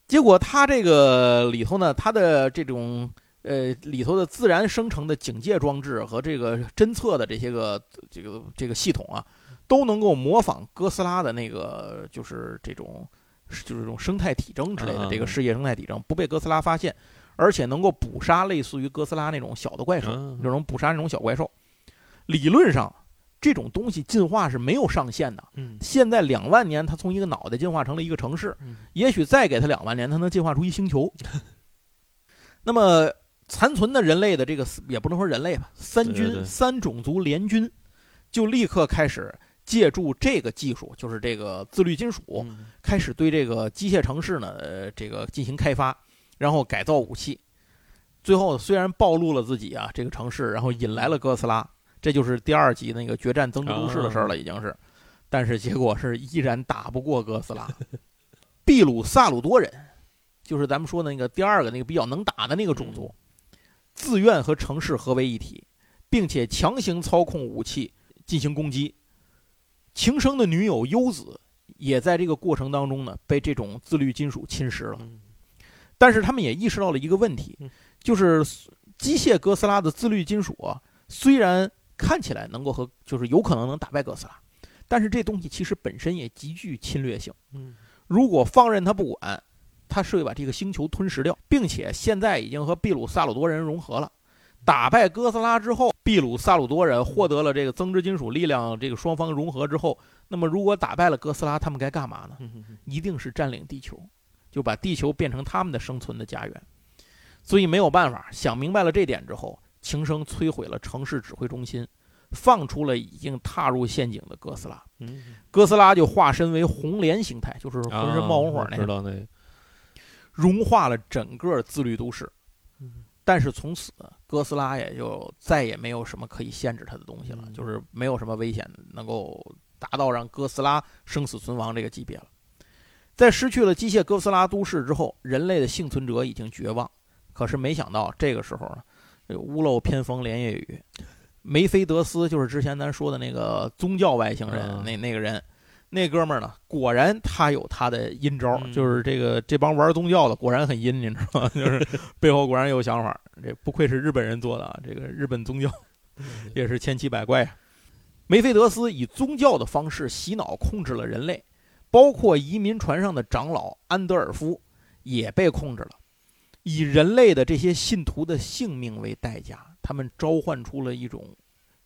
结果它这个里头呢，它的这种呃里头的自然生成的警戒装置和这个侦测的这些个这个这个系统啊，都能够模仿哥斯拉的那个就是这种就是这种生态体征之类的嗯这个世界生态体征，不被哥斯拉发现，而且能够捕杀类似于哥斯拉那种小的怪兽，嗯这种捕杀那种小怪兽。理论上，这种东西进化是没有上限的。嗯现在两万年，它从一个脑袋进化成了一个城市，嗯也许再给它两万年，它能进化出一星球。那么残存的人类的这个也不能说人类吧，三军三种族联军就立刻开始借助这个技术，就是这个自律金属，嗯开始对这个机械城市呢，呃，这个进行开发，然后改造武器。最后虽然暴露了自己啊，这个城市，然后引来了哥斯拉，这就是第二集那个决战增值都市的事儿了，已经是。但是结果是依然打不过哥斯拉。秘鲁萨鲁多人，就是咱们说的那个第二个那个比较能打的那个种族，自愿和城市合为一体，并且强行操控武器进行攻击。情生的女友优子也在这个过程当中呢，被这种自律金属侵蚀了。嗯但是他们也意识到了一个问题嗯，就是机械哥斯拉的自律金属啊，虽然看起来能够和就是有可能能打败哥斯拉，但是这东西其实本身也极具侵略性。嗯如果放任他不管，他是会把这个星球吞噬掉，并且现在已经和秘鲁萨鲁多人融合了。打败哥斯拉之后，秘鲁萨鲁多人获得了这个增值金属力量，这个双方融合之后，那么如果打败了哥斯拉，他们该干嘛呢？一定是占领地球，就把地球变成他们的生存的家园。所以没有办法，想明白了这点之后，晴生摧毁了城市指挥中心，放出了已经踏入陷阱的哥斯拉。嗯，哥斯拉就化身为红莲形态，就是浑身冒红火啊那个，知道那，融化了整个自律都市。嗯但是从此，哥斯拉也就再也没有什么可以限制它的东西了，嗯就是没有什么危险能够达到让哥斯拉生死存亡这个级别了。在失去了机械哥斯拉都市之后，人类的幸存者已经绝望。可是没想到这个时候呢，这个屋漏偏逢连夜雨，梅菲德斯就是之前咱说的那个宗教外星人，嗯那那个人，那哥们儿呢，果然他有他的阴招，嗯就是这个这帮玩宗教的果然很阴，你知道吗？就是背后果然有想法。这不愧是日本人做的啊，这个日本宗教 也是千奇百怪啊。梅菲德斯以宗教的方式洗脑控制了人类，包括移民船上的长老安德尔夫也被控制了。以人类的这些信徒的性命为代价，他们召唤出了一种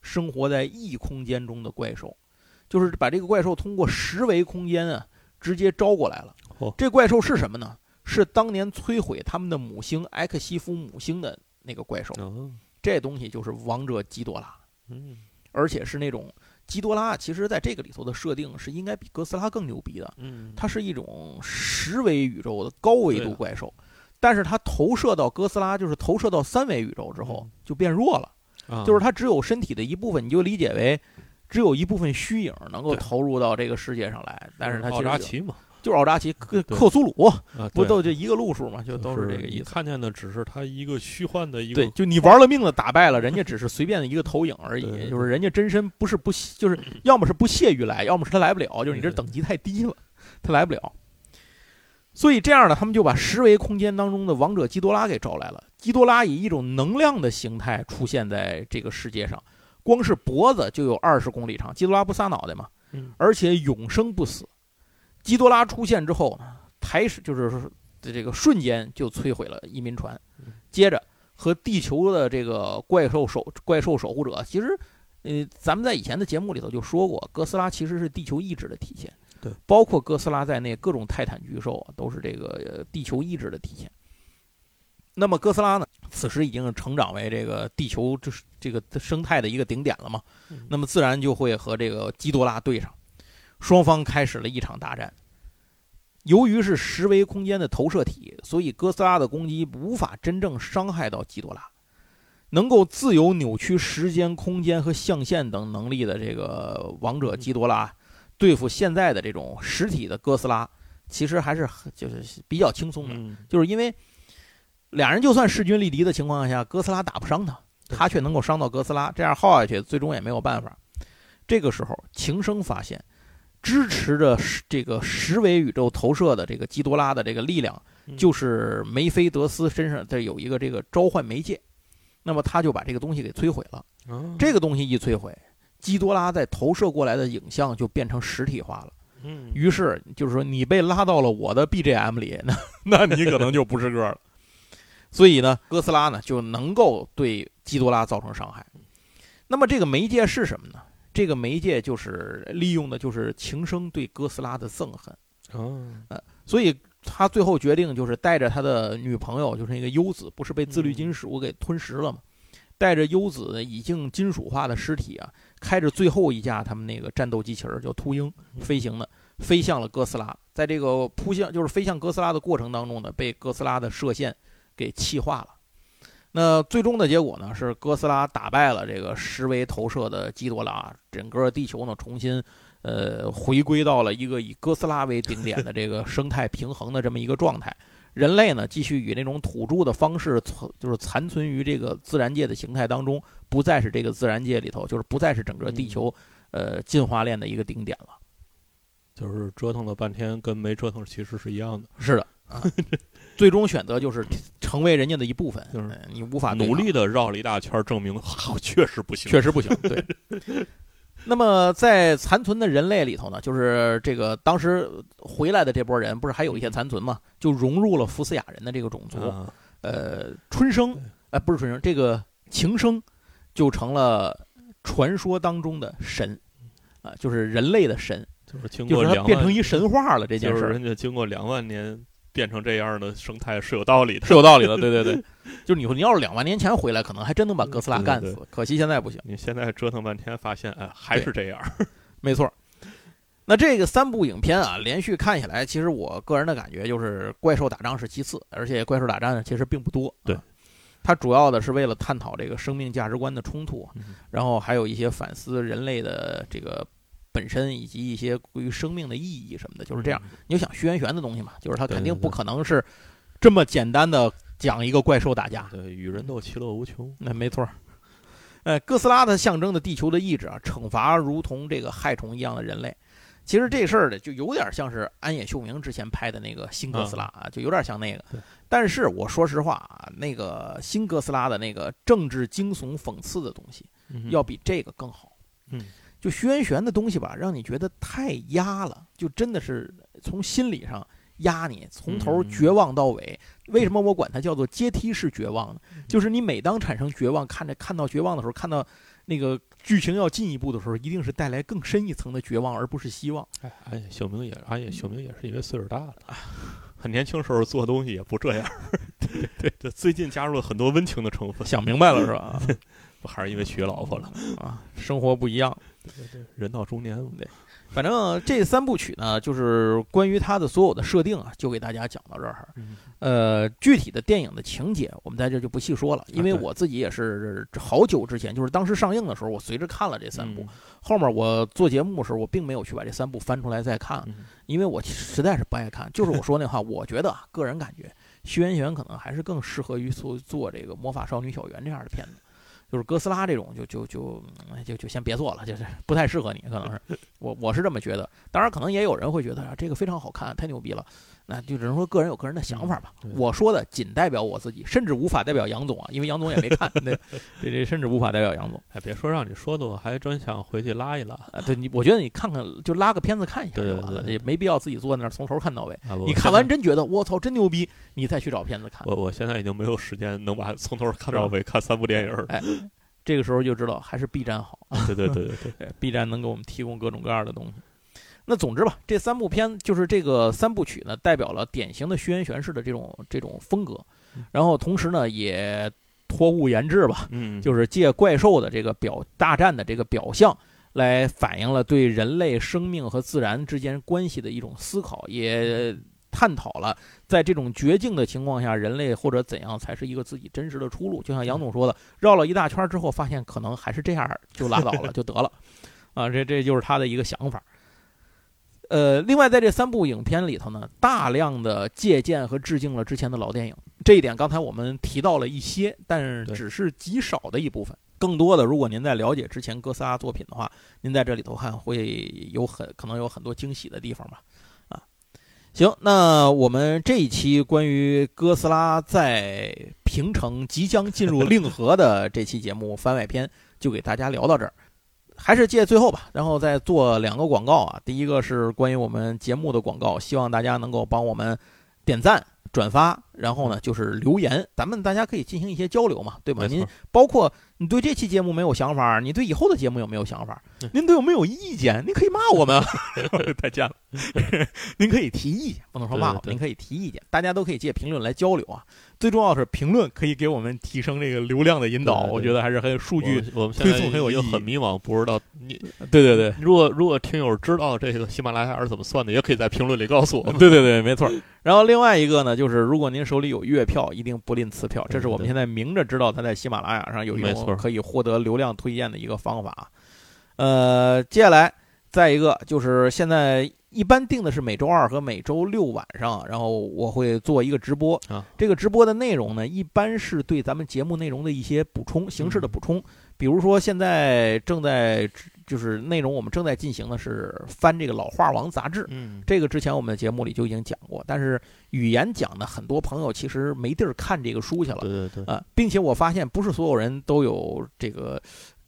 生活在异空间中的怪兽，就是把这个怪兽通过十维空间啊直接招过来了。哦这怪兽是什么呢？是当年摧毁他们的母星埃克西夫母星的那个怪兽。哦这东西就是王者基多拉，嗯而且是那种基多拉，其实在这个里头的设定是应该比哥斯拉更牛逼的。嗯，它是一种十维宇宙的高维度怪兽，但是它投射到哥斯拉，就是投射到三维宇宙之后嗯。就变弱了，啊。就是它只有身体的一部分，你就理解为只有一部分虚影能够投入到这个世界上来，但是它奥扎奇嘛，就是奥扎奇克克苏鲁，啊，不都就一个路数嘛，就都是是这个意思。你看见的只是他一个虚幻的一个对，就你玩了命的打败了人家，只是随便的一个投影而已，就是人家真身不是不就是要么是不屑于来，要么是他来不了，就是你这等级太低了，他来不了。所以这样呢，他们就把十维空间当中的王者基多拉给招来了。基多拉以一种能量的形态出现在这个世界上，光是脖子就有二十公里长。基多拉不撒脑袋吗？嗯而且永生不死。基多拉出现之后呢，抬始就是说这个瞬间就摧毁了移民船嗯，接着和地球的这个怪兽守怪兽守护者，其实，呃，咱们在以前的节目里头就说过，哥斯拉其实是地球意志的体现，对，包括哥斯拉在内各种泰坦巨兽啊，都是这个呃地球意志的体现。那么哥斯拉呢，此时已经成长为这个地球就是这个生态的一个顶点了嘛，嗯那么自然就会和这个基多拉对上，双方开始了一场大战。由于是十维空间的投射体，所以哥斯拉的攻击无法真正伤害到基多拉。能够自由扭曲时间、空间和象限等能力的这个王者基多拉，对付现在的这种实体的哥斯拉，其实还是就是比较轻松的。嗯就是因为俩人就算势均力敌的情况下，哥斯拉打不伤他，他却能够伤到哥斯拉，这样耗下去，最终也没有办法。这个时候，情生发现，支持着这个十维宇宙投射的这个基多拉的这个力量，嗯就是梅菲德斯身上这有一个这个召唤媒介，那么他就把这个东西给摧毁了。啊这个东西一摧毁，基多拉在投射过来的影像就变成实体化了。嗯于是就是说，你被拉到了我的 BGM 里，那那你可能就不是个了。所以呢，哥斯拉呢就能够对基多拉造成伤害。那么这个媒介是什么呢？这个媒介就是利用的就是情生对哥斯拉的憎恨，啊所以他最后决定就是带着他的女朋友，就是那个优子，不是被自律金属给吞食了吗？带着优子已经金属化的尸体啊，开着最后一架他们那个战斗机器人叫秃鹰飞行的，飞向了哥斯拉。在这个扑向就是飞向哥斯拉的过程当中呢，被哥斯拉的射线给气化了。那最终的结果呢，是哥斯拉打败了这个十维投射的基多拉，整个地球呢重新呃回归到了一个以哥斯拉为顶点的这个生态平衡的这么一个状态。人类呢继续以那种土著的方式存，就是残存于这个自然界的形态当中，不再是这个自然界里头，就是不再是整个地球呃进化链的一个顶点了。就是折腾了半天，跟没折腾其实是一样的，是的啊，最终选择就是成为人家的一部分，就是呃你无法努力的绕了一大圈，证明好确实不行。确实不行。对。那么在残存的人类里头呢，就是这个当时回来的这波人，不是还有一些残存嘛，就融入了福斯雅人的这个种族。啊呃，春生对，呃，不是春生，这个情生就成了传说当中的神，啊、就是人类的神，就是经过两万，变成一神话了。这件事儿就是人家经过两万年变成这样的生态是有道理的。是有道理的，对对对，就是你说你要是两万年前回来，可能还真能把哥斯拉对对对干死，可惜现在不行。你现在折腾半天，发现哎还是这样。没错。那这个三部影片啊，连续看下来，其实我个人的感觉就是怪兽打仗是其次，而且怪兽打仗呢其实并不多。对啊，它主要的是为了探讨这个生命价值观的冲突，嗯然后还有一些反思人类的这个本身以及一些关于生命的意义什么的，就是这样。你就想虚渊玄的东西嘛，就是他肯定不可能是这么简单的讲一个怪兽打架。对，与人斗，其乐无穷。那没错儿。呃，哥斯拉它象征的地球的意志啊，惩罚如同这个害虫一样的人类。其实这事儿呢，就有点像是安野秀明之前拍的那个新哥斯拉啊，就有点像那个。但是我说实话啊，那个新哥斯拉的那个政治惊悚讽刺的东西，嗯要比这个更好。嗯，就徐元玄的东西吧，让你觉得太压了，就真的是从心理上压你，从头嗯绝望到尾。为什么我管它叫做阶梯式绝望呢？就是你每当产生绝望，看着看到绝望的时候，看到那个剧情要进一步的时候，一定是带来更深一层的绝望，而不是希望。哎，安野秀明也，安野秀明也是因为岁数大了，很年轻时候做东西也不这样。对对对，最近加入了很多温情的成分，想明白了是吧？不还是因为娶老婆了？啊，生活不一样。对对对，人到中年，反正这三部曲呢，就是关于它的所有的设定啊，就给大家讲到这儿。嗯呃，具体的电影的情节，我们在这就不细说了，因为我自己也是好久之前，就是当时上映的时候，我随着看了这三部。嗯后面我做节目的时候，我并没有去把这三部翻出来再看，嗯因为我实在是不爱看。就是我说那话，我觉得啊，个人感觉，徐元玄可能还是更适合于做做这个魔法少女小圆这样的片子。就是哥斯拉这种就就就就就先别做了，就是不太适合你，可能是我我是这么觉得。当然，可能也有人会觉得啊，这个非常好看，太牛逼了。那就只能说个人有个人的想法吧。嗯我说的仅代表我自己，甚至无法代表杨总啊，因为杨总也没看。对，这这甚至无法代表杨总哎，别说让你说的，我还真想回去拉一拉。啊。对你，我觉得你看看就拉个片子看一下对就完了，对对也没必要自己坐在那儿从头看到尾。啊，你看完真觉得我操真牛逼，你再去找片子看。我我现在已经没有时间能把从头看到尾看三部电影了。哎，这个时候就知道还是 B 站好。对对对对对，对，B 站能给我们提供各种各样的东西。那总之吧，这三部片就是这个三部曲呢，代表了典型的虚渊玄式的这种这种风格，然后同时呢，也托物言志吧，嗯，就是借怪兽的这个表大战的这个表象，来反映了对人类生命和自然之间关系的一种思考，也探讨了，在这种绝境的情况下，人类或者怎样才是一个自己真实的出路。就像杨总说的，绕了一大圈之后，发现可能还是这样，就拉倒了，就得了。啊，这这就是他的一个想法。呃，另外在这三部影片里头呢，大量的借鉴和致敬了之前的老电影，这一点刚才我们提到了一些，但是只是极少的一部分。更多的，如果您在了解之前哥斯拉作品的话，您在这里头看会有很可能有很多惊喜的地方吧。啊，行，那我们这一期关于哥斯拉在平城即将进入令 和的这期节目番外篇，就给大家聊到这儿。还是借最后吧，然后再做两个广告啊。第一个是关于我们节目的广告，希望大家能够帮我们点赞、转发，然后呢就是留言，咱们大家可以进行一些交流嘛，对吧？您包括。你对这期节目没有想法？你对以后的节目有没有想法？您对我没有意见？您可以骂我们，太贱了。您可以提意见，不能说骂我。您可以提意见，大家都可以借评论来交流啊。最重要的是，评论可以给我们提升这个流量的引导，我觉得还是很有数据我们推送很有意义。很迷茫，不知道你对对对。如果如果听友知道这个喜马拉雅是怎么算的，也可以在评论里告诉我们。对对对，没错。然后另外一个呢，就是如果您手里有月票，一定不吝赐票。这是我们现在明着知道他在喜马拉雅上有一种。可以获得流量推荐的一个方法，呃，接下来再一个就是现在一般定的是每周二和每周六晚上，然后我会做一个直播。啊。这个直播的内容呢，一般是对咱们节目内容的一些补充形式的补充，比如说现在正在就是内容我们正在进行的是翻这个老画王杂志，嗯，这个之前我们的节目里就已经讲过，但是。语言讲的很多朋友其实没地儿看这个书去了，对对对，啊，并且我发现不是所有人都有这个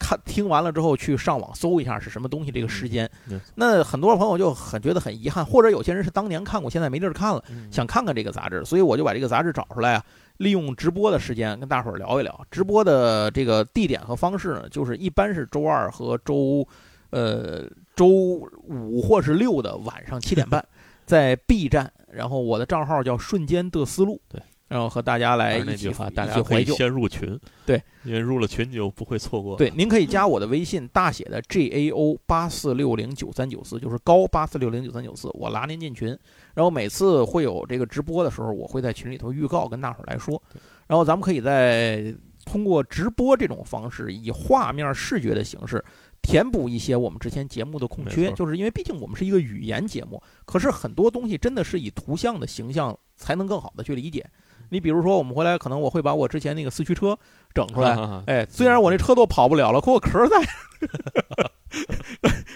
看听完了之后去上网搜一下是什么东西这个时间，那很多朋友就很觉得很遗憾，或者有些人是当年看过，现在没地儿看了，想看看这个杂志，所以我就把这个杂志找出来啊，利用直播的时间跟大伙儿聊一聊。直播的这个地点和方式呢，就是一般是周二和周呃周五或是六的晚上七点半，在 B 站。然后我的账号叫瞬间的思路，对，然后和大家来一起大家可以先入群，对，因为入了群你就不会错过。对，您可以加我的微信，大写的 G A O 八四六零九三九四，就是高八四六零九三九四，我拉您进群。然后每次会有这个直播的时候，我会在群里头预告，跟大伙儿来说。然后咱们可以在通过直播这种方式，以画面视觉的形式。填补一些我们之前节目的空缺，就是因为毕竟我们是一个语言节目，可是很多东西真的是以图像的形象才能更好的去理解。你比如说，我们回来可能我会把我之前那个四驱车整出来，哎，虽然我那车都跑不了了，可我壳在，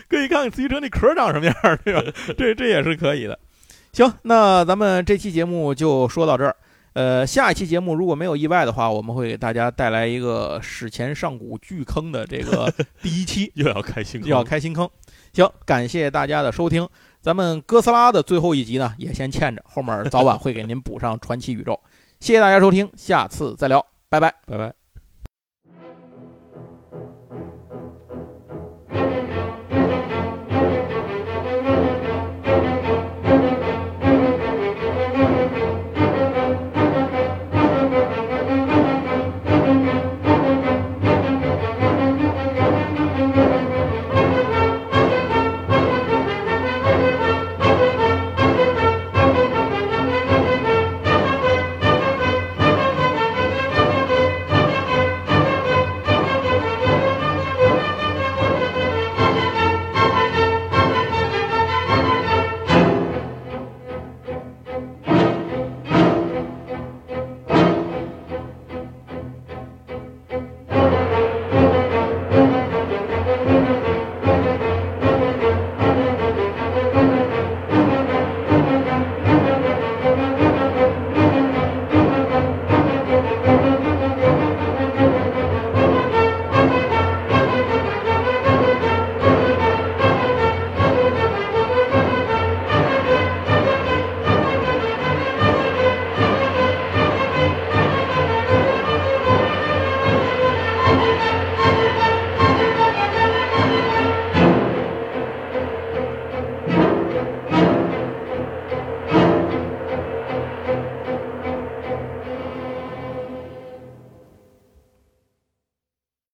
可以看看四驱车那壳长什么样，对吧？这这也是可以的。行，那咱们这期节目就说到这儿。呃，下一期节目如果没有意外的话，我们会给大家带来一个史前上古巨坑的这个 第一期，又要开新坑，又要开新坑。行，感谢大家的收听，咱们哥斯拉的最后一集呢也先欠着，后面早晚会给您补上传奇宇宙。谢谢大家收听，下次再聊，拜拜，拜拜。